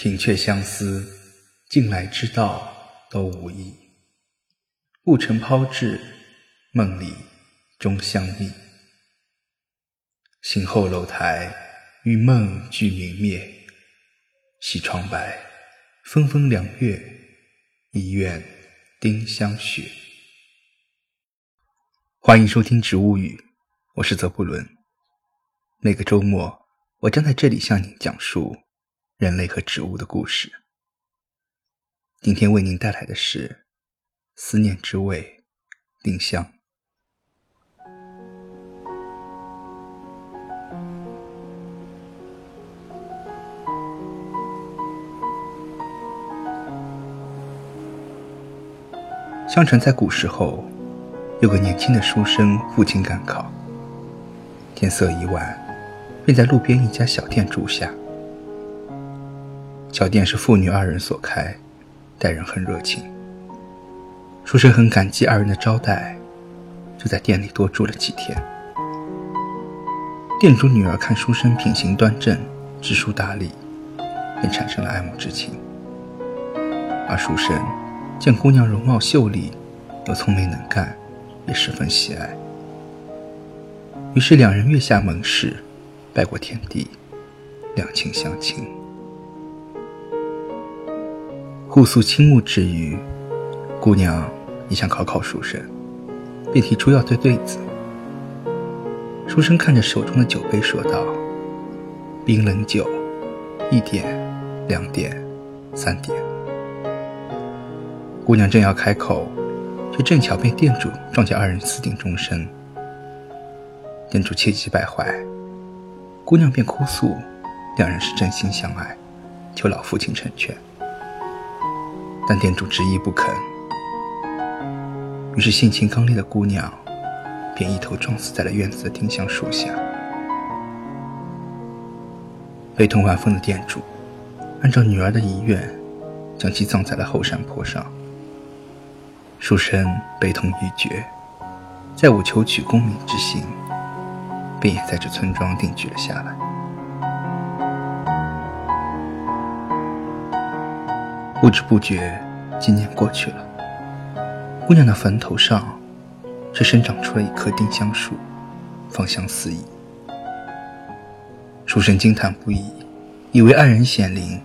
品却相思，近来之道都无益。不成抛掷，梦里终相觅。醒后楼台，与梦俱明灭。西窗白，风风凉月，一院丁香雪。欢迎收听《植物语》，我是泽布伦。每个周末，我将在这里向你讲述。人类和植物的故事。今天为您带来的是《思念之味》丁香。相传，在古时候，有个年轻的书生，父亲赶考，天色已晚，便在路边一家小店住下。小店是父女二人所开，待人很热情。书生很感激二人的招待，就在店里多住了几天。店主女儿看书生品行端正、知书达理，便产生了爱慕之情。而书生见姑娘容貌秀丽，又聪明能干，也十分喜爱。于是两人月下盟誓，拜过天地，两情相亲。互诉倾慕之余，姑娘也想考考书生，便提出要对对子。书生看着手中的酒杯说道：“冰冷酒，一点，两点，三点。”姑娘正要开口，却正巧被店主撞见二人私定终身。店主气急败坏，姑娘便哭诉两人是真心相爱，求老父亲成全。但店主执意不肯，于是性情刚烈的姑娘便一头撞死在了院子的丁香树下。悲痛万分的店主按照女儿的遗愿，将其葬在了后山坡上。书生悲痛欲绝，再无求取功名之心，便也在这村庄定居了下来。不知不觉，几年过去了。姑娘的坟头上，却生长出了一棵丁香树，芳香四溢。书生惊叹不已，以为爱人显灵，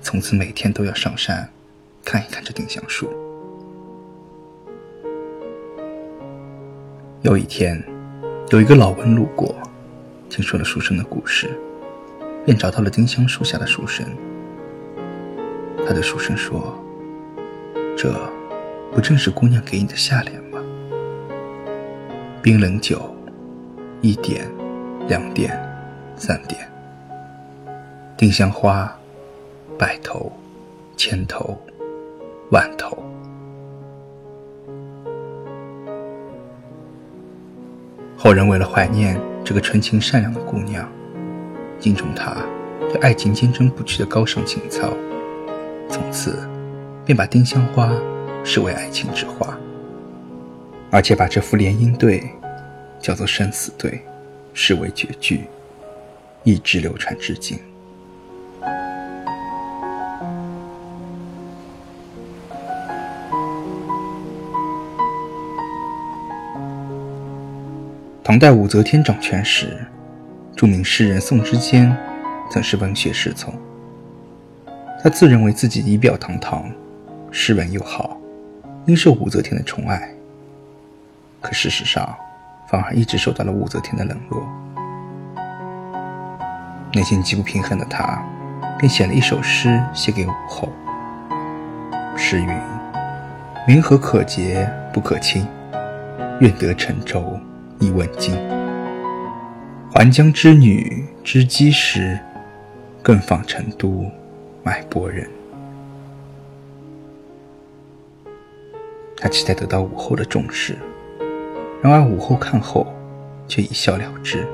从此每天都要上山看一看这丁香树。有一天，有一个老翁路过，听说了书生的故事，便找到了丁香树下的书生。他对书生说：“这不正是姑娘给你的下联吗？冰冷酒，一点，两点，三点。丁香花，百头，千头，万头。”后人为了怀念这个纯情善良的姑娘，敬重她对爱情坚贞不屈的高尚情操。从此，便把丁香花视为爱情之花，而且把这副联姻对叫做生死对，视为绝句，一直流传至今。唐代武则天掌权时，著名诗人宋之坚曾是文学侍从。他自认为自己仪表堂堂，诗文又好，应受武则天的宠爱。可事实上，反而一直受到了武则天的冷落。内心极不平衡的他，便写了一首诗写给武后。诗云：“云何可结不可亲？愿得沉舟一问津。还江之女知机时，更访成都。”脉搏人，他期待得到武后的重视，然而武后看后却一笑了之。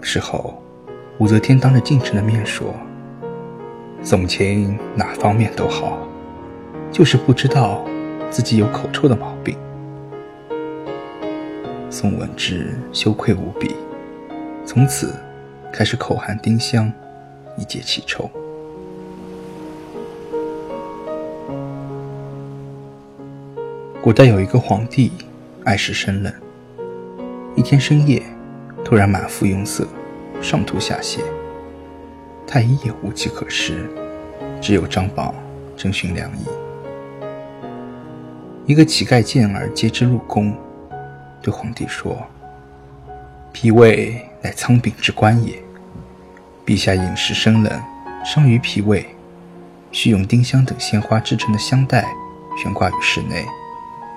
事后，武则天当着近臣的面说：“宋钦哪方面都好，就是不知道自己有口臭的毛病。”宋文之羞愧无比，从此开始口含丁香。以解其愁。古代有一个皇帝，爱食生冷。一天深夜，突然满腹壅塞，上吐下泻。太医也无计可施，只有张宝征询良医。一个乞丐见而接之入宫，对皇帝说：“脾胃乃仓禀之官也，陛下饮食生冷，伤于脾胃，需用丁香等鲜花制成的香袋悬挂于室内。”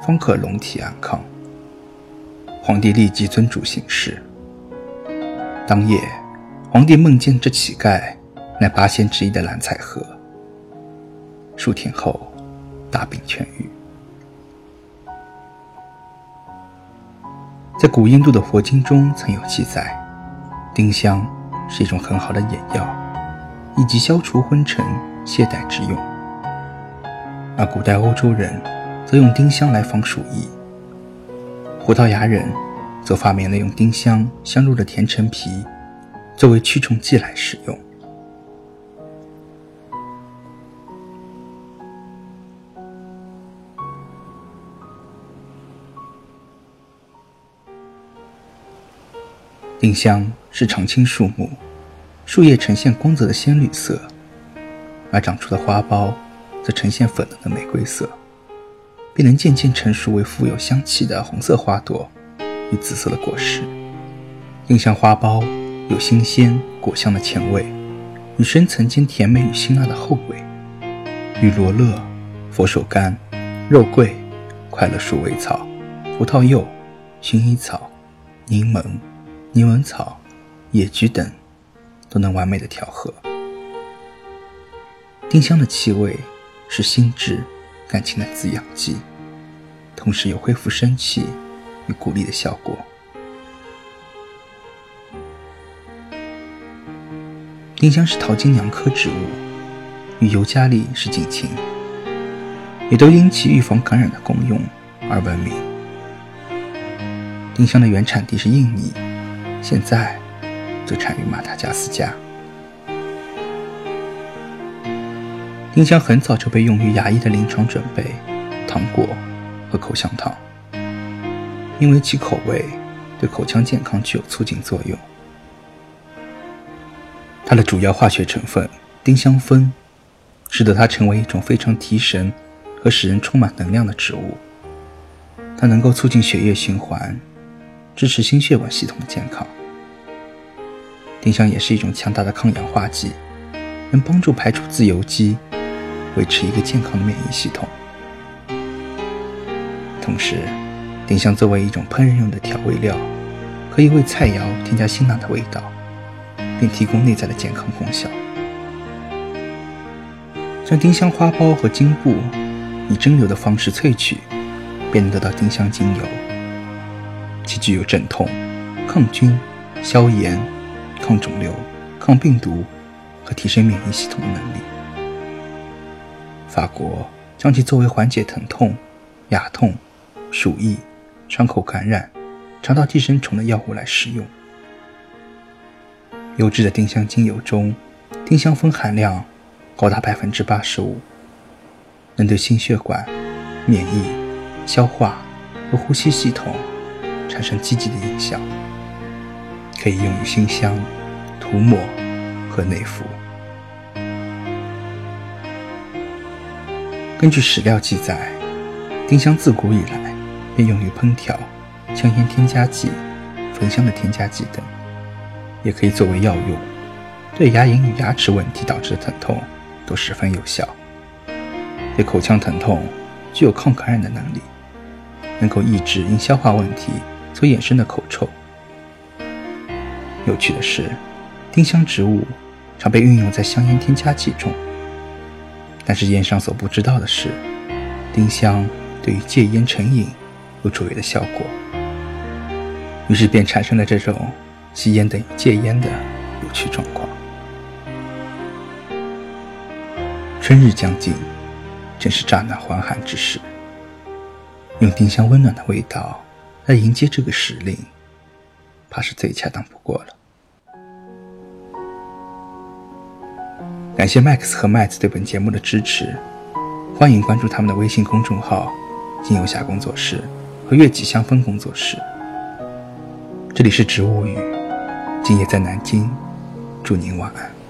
方可龙体安康。皇帝立即遵嘱行事。当夜，皇帝梦见这乞丐乃八仙之一的蓝采和。数天后，大病痊愈。在古印度的佛经中曾有记载，丁香是一种很好的眼药，以及消除昏沉、懈怠之用。而古代欧洲人。则用丁香来防鼠疫。葡萄牙人则发明了用丁香镶入的甜橙皮作为驱虫剂来使用。丁香是常青树木，树叶呈现光泽的鲜绿色，而长出的花苞则呈现粉嫩的玫瑰色。并能渐渐成熟为富有香气的红色花朵与紫色的果实。丁香花苞有新鲜果香的前味，与深层间甜美与辛辣的后味，与罗勒、佛手柑、肉桂、快乐鼠尾草、葡萄柚、薰衣草、柠檬、柠檬草、野菊等都能完美的调和。丁香的气味是心智。感情的滋养剂，同时有恢复生气与鼓励的效果。丁香是桃金娘科植物，与尤加利是近亲，也都因其预防感染的功用而闻名。丁香的原产地是印尼，现在则产于马达加斯加。丁香很早就被用于牙医的临床准备，糖果和口香糖，因为其口味对口腔健康具有促进作用。它的主要化学成分丁香酚，使得它成为一种非常提神和使人充满能量的植物。它能够促进血液循环，支持心血管系统的健康。丁香也是一种强大的抗氧化剂，能帮助排除自由基。维持一个健康的免疫系统。同时，丁香作为一种烹饪用的调味料，可以为菜肴添加辛辣的味道，并提供内在的健康功效。将丁香花苞和茎部以蒸馏的方式萃取，便能得到丁香精油。其具有镇痛、抗菌、消炎、抗肿瘤、抗病毒和提升免疫系统的能力。法国将其作为缓解疼痛、牙痛、鼠疫、伤口感染、肠道寄生虫的药物来使用。优质的丁香精油中，丁香酚含量高达百分之八十五，能对心血管、免疫、消化和呼吸系统产生积极的影响，可以用于熏香、涂抹和内服。根据史料记载，丁香自古以来便用于烹调、香烟添加剂、焚香的添加剂等，也可以作为药用，对牙龈与牙齿问题导致的疼痛都十分有效。对口腔疼痛具有抗感染的能力，能够抑制因消化问题所衍生的口臭。有趣的是，丁香植物常被运用在香烟添加剂中。但是烟商所不知道的是，丁香对于戒烟成瘾有卓越的效果，于是便产生了这种吸烟等于戒烟的有趣状况。春日将近，正是乍暖还寒之时，用丁香温暖的味道来迎接这个时令，怕是最恰当不过了。感谢 Max 和麦子对本节目的支持，欢迎关注他们的微信公众号“金游侠工作室”和“月季香氛工作室”。这里是植物语，今夜在南京，祝您晚安。